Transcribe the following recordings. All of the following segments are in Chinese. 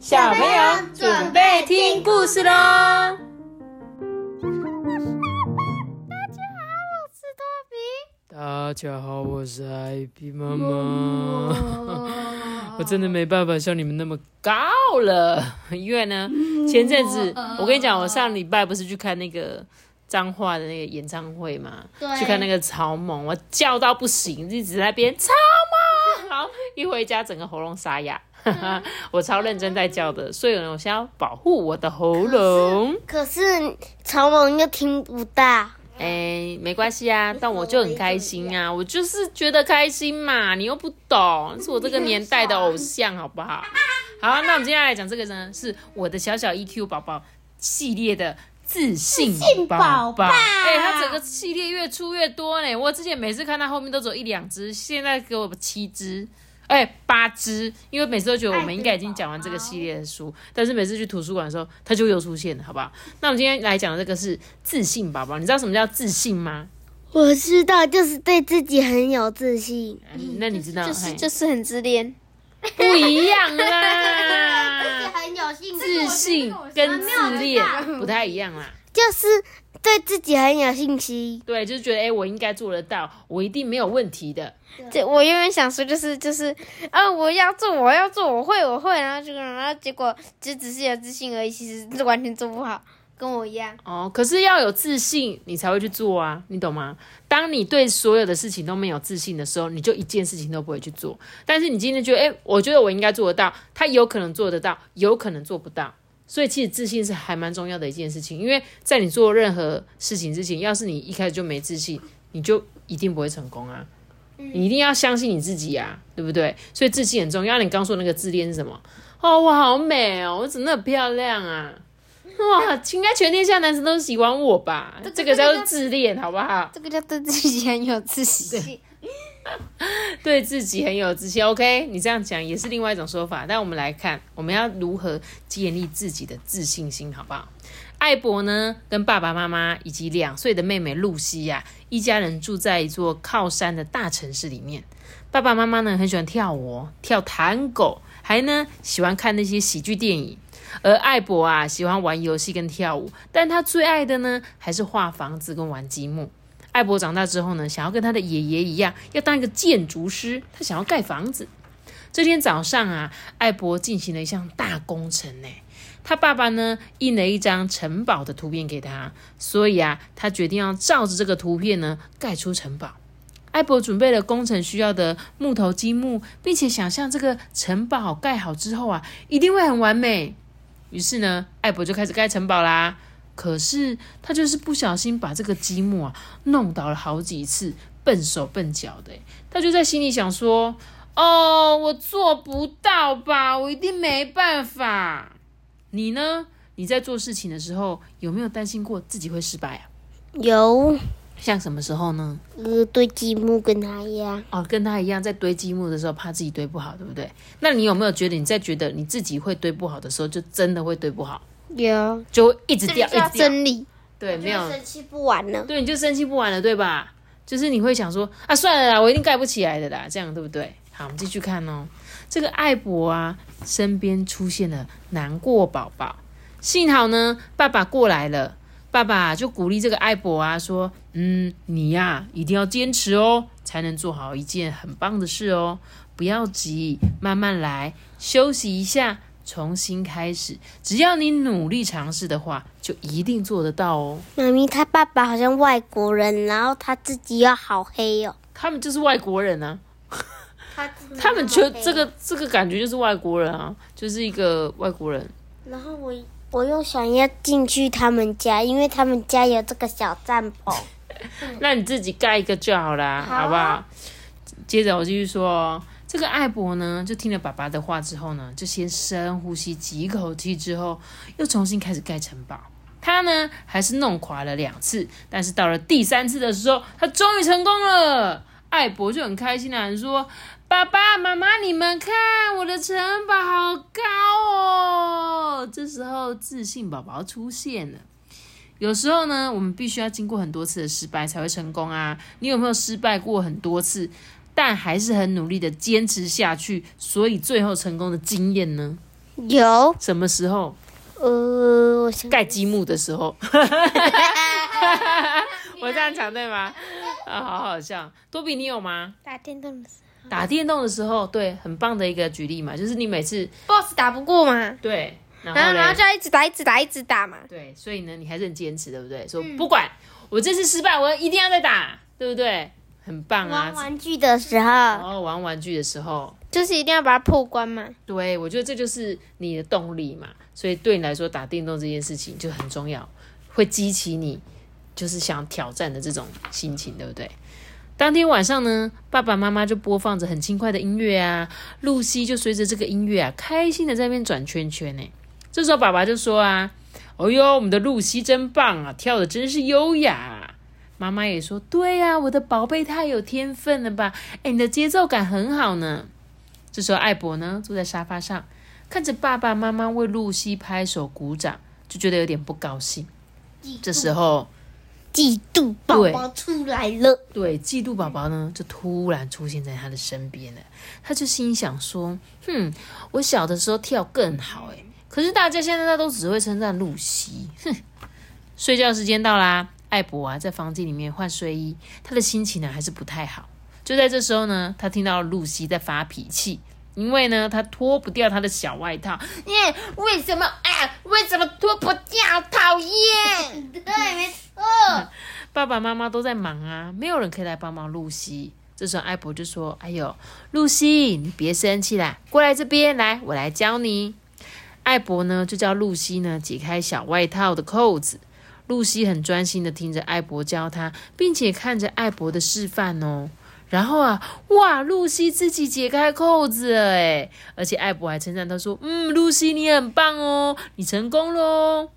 小朋友准备听故事喽！大家好，我是艾比妈妈。我真的没办法像你们那么高了，因为呢，前阵子我跟你讲，我上礼拜不是去看那个彰化的那个演唱会嘛，去看那个超猛，我叫到不行，一直在那边超猛，然后一回家整个喉咙沙哑，我超认真在叫的，所以呢，我先要保护我的喉咙。可是草蜢又听不到。哎，没关系啊，但我就很开心啊，我就是觉得开心嘛，你又不懂，是我这个年代的偶像，好不好？好，那我们接下来讲这个呢，是我的小小 EQ 宝宝系列的自信宝宝。哎，它整个系列越出越多呢，我之前每次看它后面都只有一两只，现在给我七只。哎，八只，因为每次都觉得我们应该已经讲完这个系列的书，但是每次去图书馆的时候，它就又出现了，好不好？那我们今天来讲的这个是自信宝宝，你知道什么叫自信吗？我知道，就是对自己很有自信。嗯那你知道？就是就是很自恋，不一样啦。自己很有信自信跟自恋不太一样啦。就是对自己很有信心，对，就是觉得哎，我应该做得到，我一定没有问题的。这我原本想说就是就是啊，我要做，我要做，我会，我会，然后就然后结果就只是有自信而已，其实是完全做不好，跟我一样。哦，可是要有自信，你才会去做啊，你懂吗？当你对所有的事情都没有自信的时候，你就一件事情都不会去做。但是你今天觉得，哎，我觉得我应该做得到，他有可能做得到，有可能做不到。所以其实自信是还蛮重要的一件事情，因为在你做任何事情之前，要是你一开始就没自信，你就一定不会成功啊！你一定要相信你自己呀，对不对？所以自信很重要。你刚说那个自恋是什么？哦，我好美哦，我怎么那么漂亮啊？哇，应该全天下男生都喜欢我吧？这个叫做自恋，好不好？这个叫对自己很有自信。对自己很有自信，OK？你这样讲也是另外一种说法。但我们来看，我们要如何建立自己的自信心，好不好？艾博呢，跟爸爸妈妈以及两岁的妹妹露西呀，一家人住在一座靠山的大城市里面。爸爸妈妈呢，很喜欢跳舞，跳探狗，还呢喜欢看那些喜剧电影。而艾博啊，喜欢玩游戏跟跳舞，但他最爱的呢，还是画房子跟玩积木。艾博长大之后呢，想要跟他的爷爷一样，要当一个建筑师。他想要盖房子。这天早上啊，艾博进行了一项大工程呢。他爸爸呢，印了一张城堡的图片给他，所以啊，他决定要照着这个图片呢，盖出城堡。艾博准备了工程需要的木头、积木，并且想象这个城堡盖好之后啊，一定会很完美。于是呢，艾博就开始盖城堡啦。可是他就是不小心把这个积木啊弄倒了好几次，笨手笨脚的。他就在心里想说：“哦，我做不到吧，我一定没办法。”你呢？你在做事情的时候有没有担心过自己会失败啊？有。像什么时候呢？呃，堆积木跟他一样。哦，跟他一样，在堆积木的时候怕自己堆不好，对不对？那你有没有觉得你在觉得你自己会堆不好的时候，就真的会堆不好？有，就一直掉，一直掉。真理，对，没有生气不完了。对，你就生气不完了，对吧？就是你会想说啊，算了啦，我一定盖不起来的啦，这样对不对？好，我们继续看哦。这个艾博啊，身边出现了难过宝宝，幸好呢，爸爸过来了。爸爸就鼓励这个艾博啊，说：“嗯，你呀，一定要坚持哦，才能做好一件很棒的事哦。不要急，慢慢来，休息一下。”重新开始，只要你努力尝试的话，就一定做得到哦。妈咪，他爸爸好像外国人，然后他自己又好黑哦。他们就是外国人啊。他他们觉得这个这个感觉就是外国人啊，就是一个外国人。然后我我又想要进去他们家，因为他们家有这个小帐篷。那你自己盖一个就好啦，好不好？接着我继续说。这个艾博呢，就听了爸爸的话之后呢，就先深呼吸几口气，之后又重新开始盖城堡。他呢，还是弄垮了两次，但是到了第三次的时候，他终于成功了。艾博就很开心的说：“爸爸妈妈，你们看，我的城堡好高哦！”这时候，自信宝宝出现了。有时候呢，我们必须要经过很多次的失败才会成功啊。你有没有失败过很多次？但还是很努力的坚持下去，所以最后成功的经验呢？有，什么时候？呃，盖积木的时候。我这样讲对吗？啊，好好笑。多比，你有吗？打电动的时打电动的时候，对，很棒的一个举例嘛，就是你每次，boss 打不过嘛，对，然然后然后就要一直打，一直打，一直打嘛。对，所以呢，你还是很坚持，对不对？说不管我这次失败，我一定要再打，对不对？很棒玩啊！玩玩具的时候，然后玩玩具的时候，就是一定要把它破关嘛。对我觉得这就是你的动力嘛。所以对你来说，打电动这件事情就很重要，会激起你就是想挑战的这种心情，对不对？当天晚上呢，爸爸妈妈就播放着很轻快的音乐啊，露西就随着这个音乐啊，开心的在那边转圈圈呢。这时候爸爸就说啊：“哦哟，我们的露西真棒啊，跳的真是优雅啊。”妈妈也说：“对呀、我的宝贝太有天分了吧？哎，你的节奏感很好呢。”这时候艾博呢，坐在沙发上，看着爸爸妈妈为露西拍手鼓掌，就觉得有点不高兴。这时候，嫉妒宝宝出来了。对嫉妒宝宝呢，就突然出现在他的身边了。他就心想说：“哼，我小的时候跳更好诶，可是大家现在都只会称赞露西。”哼，睡觉时间到啦，艾博啊在房间里面换睡衣，他的心情呢还是不太好。就在这时候呢，他听到露西在发脾气。因为呢，他脱不掉他的小外套，耶、为什么啊？为什么脱不掉？讨厌！对，没错。爸爸妈妈都在忙啊，没有人可以来帮忙露西。这时候艾博就说：“哎呦，露西，你别生气啦，过来这边来，我来教你。”艾博呢就叫露西呢解开小外套的扣子。露西很专心的听着艾博教她，并且看着艾博的示范哦。然后啊，哇，露西自己解开扣子了诶，而且艾博还称赞她说：“嗯，露西你很棒哦，你成功喽。”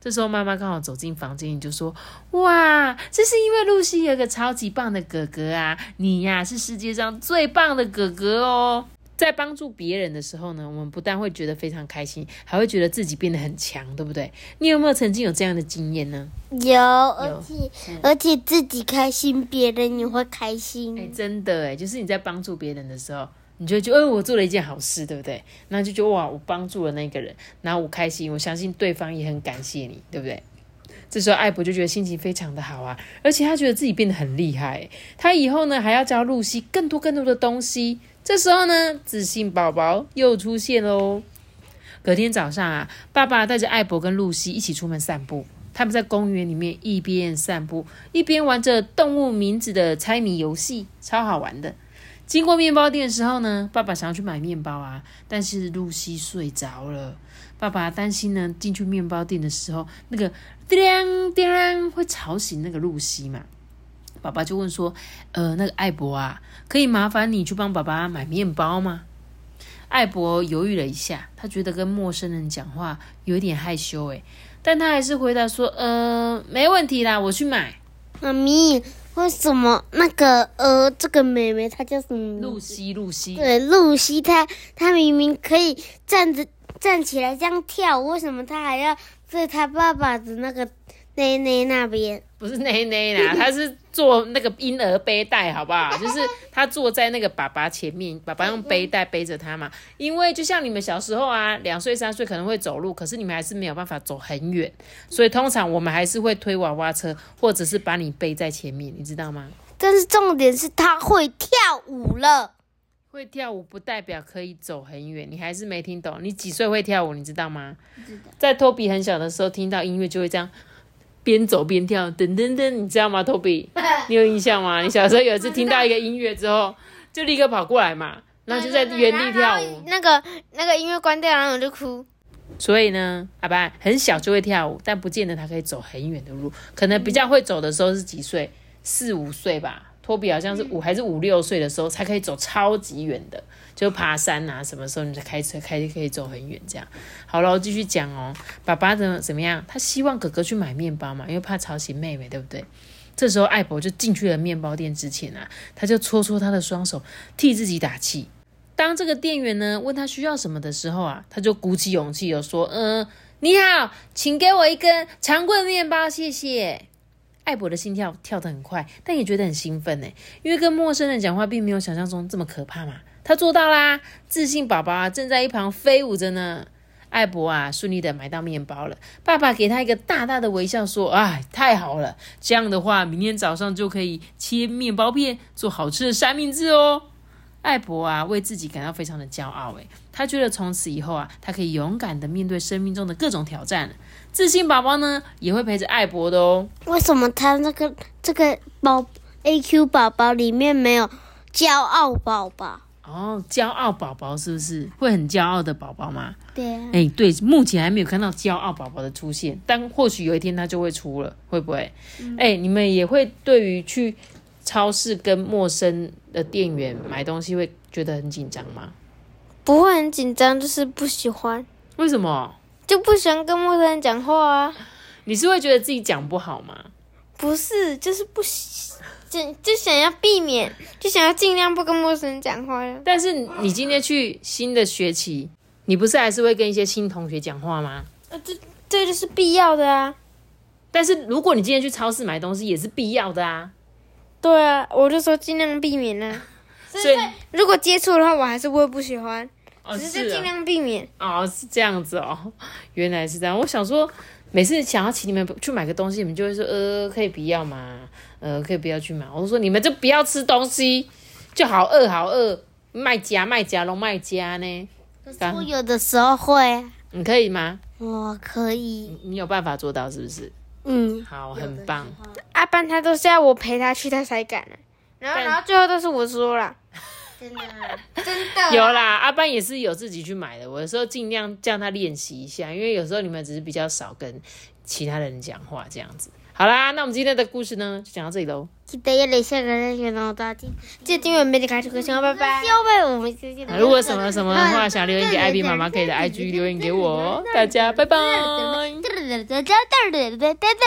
这时候妈妈刚好走进房间你，就说：“哇，这是因为露西有个超级棒的哥哥啊！你呀、是世界上最棒的哥哥哦！”在帮助别人的时候呢，我们不但会觉得非常开心，还会觉得自己变得很强，对不对？你有没有曾经有这样的经验呢？有，而且而且自己开心，别人也会开哎、心。真的哎，就是你在帮助别人的时候，你就觉得，哎、我做了一件好事，对不对？然后就觉得哇，我帮助了那个人，然后我开心，我相信对方也很感谢你，对不对？这时候艾博就觉得心情非常的好啊，而且他觉得自己变得很厉害。他以后呢还要教露西更多更多的东西。这时候呢，自信宝宝又出现喽。隔天早上啊，爸爸带着艾博跟露西一起出门散步。他们在公园里面一边散步，一边玩着动物名字的猜谜游戏，超好玩的。经过面包店的时候呢，爸爸想要去买面包啊，但是露西睡着了。爸爸担心呢，进去面包店的时候，那个叮铃叮铃会吵醒那个露西嘛。爸爸就问说：“呃，那个艾博啊，可以麻烦你去帮爸爸买面包吗？”艾博犹豫了一下，他觉得跟陌生人讲话有点害羞诶，但他还是回答说：“呃，没问题啦，我去买。妈咪，为什么那个呃，这个妹妹她叫什么”露？西，露西，对，露西她她明明可以站着站起来这样跳，为什么她还要在她爸爸的那个内内那边？不是内内啦，她是做那个婴儿背带，好不好？就是他坐在那个爸爸前面，爸爸用背带背着他嘛。因为就像你们小时候啊，两岁三岁可能会走路，可是你们还是没有办法走很远，所以通常我们还是会推娃娃车，或者是把你背在前面，你知道吗？但是重点是他会跳舞了。会跳舞不代表可以走很远，你还是没听懂。你几岁会跳舞？你知道吗？在托比很小的时候，听到音乐就会这样边走边跳，噔噔噔，你知道吗？托比，你有印象吗？你小时候有一次听到一个音乐之后，就立刻跑过来嘛，然后就在原地跳舞。那个那个音乐关掉，然后我就哭。所以呢，阿爸很小就会跳舞，但不见得他可以走很远的路。可能比较会走的时候是几岁？四五岁吧。托比好像是五还是五六岁的时候才可以走超级远的，就爬山啊，什么时候你才开车开可以走很远这样。好了，我继续讲哦。爸爸怎么怎么样？他希望哥哥去买面包嘛，因为怕吵醒妹妹，对不对？这时候艾博就进去了面包店之前啊，他就搓搓他的双手，替自己打气。当这个店员呢问他需要什么的时候啊，他就鼓起勇气有说：“嗯、你好，请给我一根长棍面包，谢谢。”艾博的心跳跳得很快，但也觉得很兴奋呢，因为跟陌生人讲话并没有想象中这么可怕嘛。他做到啦，自信宝宝啊正在一旁飞舞着呢。艾博啊，顺利的买到面包了。爸爸给他一个大大的微笑，说：“哎，太好了，这样的话，明天早上就可以切面包片，做好吃的三明治哦。”艾博啊，为自己感到非常的骄傲。诶，他觉得从此以后啊，他可以勇敢的面对生命中的各种挑战。自信宝宝呢，也会陪着艾博的哦。为什么他那个这个宝 A Q 宝宝里面没有骄傲宝宝？哦，骄傲宝宝是不是会很骄傲的宝宝吗？对啊，哎，对，目前还没有看到骄傲宝宝的出现，但或许有一天他就会出了，会不会？哎、你们也会对于去超市跟陌生的店员买东西会觉得很紧张吗？不会很紧张，就是不喜欢，为什么？就不喜欢跟陌生人讲话啊。你是会觉得自己讲不好吗？不是，就是不喜，就就想要避免，就想要尽量不跟陌生人讲话呀。但是你今天去新的学期，你不是还是会跟一些新同学讲话吗？呃，这这就是必要的啊。但是如果你今天去超市买东西，也是必要的啊。对啊，我就说尽量避免啊。所以如果接触的话，我还是会不喜欢，哦，只是就尽啊量避免。哦，是这样子哦，原来是这样。我想说，每次想要请你们去买个东西，你们就会说，呃，可以不要嘛？呃，可以不要去买。我就说你们就不要吃东西，就好饿好饿，卖家卖家拢卖家呢，可是我有的时候会啊，你可以吗？我可以，你有办法做到是不是？嗯，好，很棒。阿班他都是要我陪他去，他才敢啊。然后，然后最后都是我说了，真的啊，真的 有啦，阿班也是有自己去买的。我有时候尽量叫他练习一下，因为有时候你们只是比较少跟其他人讲话这样子。好啦，那我们今天的故事呢，就讲到这里喽。记得要留下个人选哦，大家。记得订阅、没得开出个信号，拜拜。如果什么什么的话想留言给艾比妈妈，可以在 IG 留言给我哦。大家拜拜。